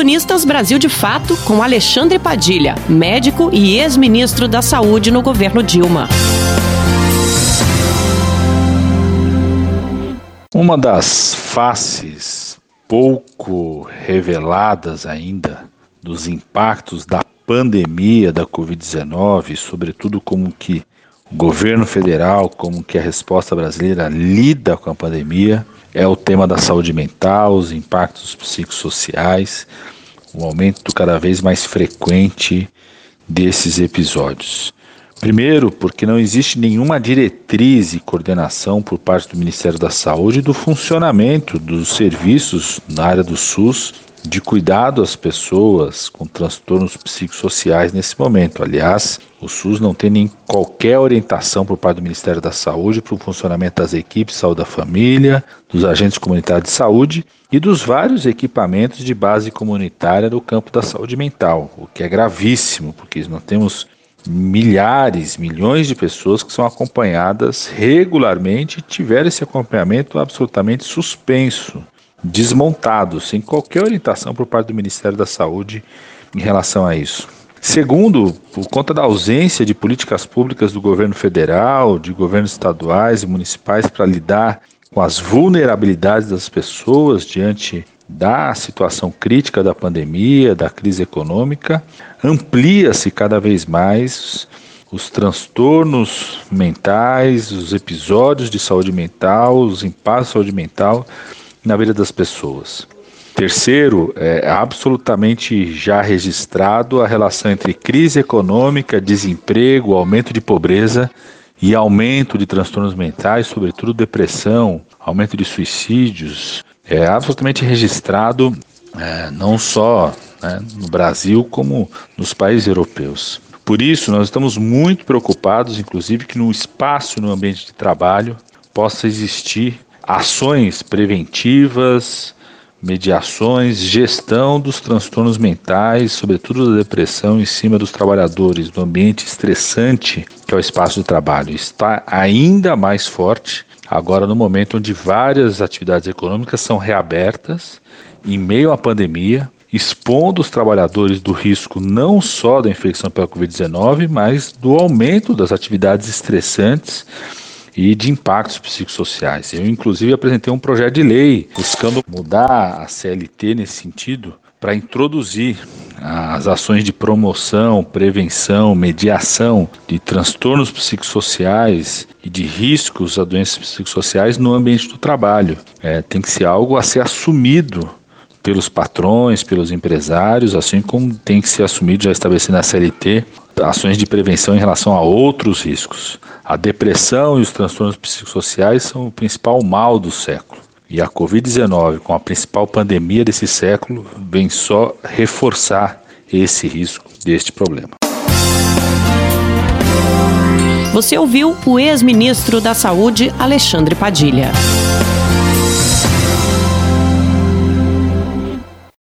Colunistas Brasil de Fato com Alexandre Padilha, médico e ex-ministro da Saúde no governo Dilma. Uma das faces pouco reveladas ainda dos impactos da pandemia da Covid-19, sobretudo como que governo federal, como que a resposta brasileira lida com a pandemia, é o tema da saúde mental, os impactos psicossociais, o aumento cada vez mais frequente desses episódios. Primeiro, porque não existe nenhuma diretriz e coordenação por parte do Ministério da Saúde do funcionamento dos serviços na área do SUS de cuidado às pessoas com transtornos psicossociais nesse momento. Aliás, o SUS não tem nem qualquer orientação por parte do Ministério da Saúde para o funcionamento das equipes de saúde da família, dos agentes comunitários de saúde e dos vários equipamentos de base comunitária no campo da saúde mental, o que é gravíssimo, porque nós temos milhares, milhões de pessoas que são acompanhadas regularmente e tiveram esse acompanhamento absolutamente suspenso desmontados, sem qualquer orientação por parte do Ministério da Saúde em relação a isso. Segundo, por conta da ausência de políticas públicas do governo federal, de governos estaduais e municipais para lidar com as vulnerabilidades das pessoas diante da situação crítica da pandemia, da crise econômica, amplia-se cada vez mais os transtornos mentais, os episódios de saúde mental, os impasses de saúde mental na vida das pessoas. Terceiro, é absolutamente já registrado a relação entre crise econômica, desemprego, aumento de pobreza e aumento de transtornos mentais, sobretudo depressão, aumento de suicídios. É absolutamente registrado é, não só né, no Brasil, como nos países europeus. Por isso, nós estamos muito preocupados, inclusive, que no espaço, no ambiente de trabalho, possa existir ações preventivas, mediações, gestão dos transtornos mentais, sobretudo da depressão, em cima dos trabalhadores, do ambiente estressante que é o espaço de trabalho. Está ainda mais forte agora no momento onde várias atividades econômicas são reabertas em meio à pandemia, expondo os trabalhadores do risco não só da infecção pela Covid-19, mas do aumento das atividades estressantes e de impactos psicossociais. Eu, inclusive, apresentei um projeto de lei buscando mudar a CLT nesse sentido para introduzir as ações de promoção, prevenção, mediação de transtornos psicossociais e de riscos a doenças psicossociais no ambiente do trabalho. É, tem que ser algo a ser assumido pelos patrões, pelos empresários, assim como tem que ser assumido, já estabelecido na CLT, ações de prevenção em relação a outros riscos. A depressão e os transtornos psicossociais são o principal mal do século. E a Covid-19, com a principal pandemia desse século, vem só reforçar esse risco deste problema. Você ouviu o ex-ministro da Saúde, Alexandre Padilha.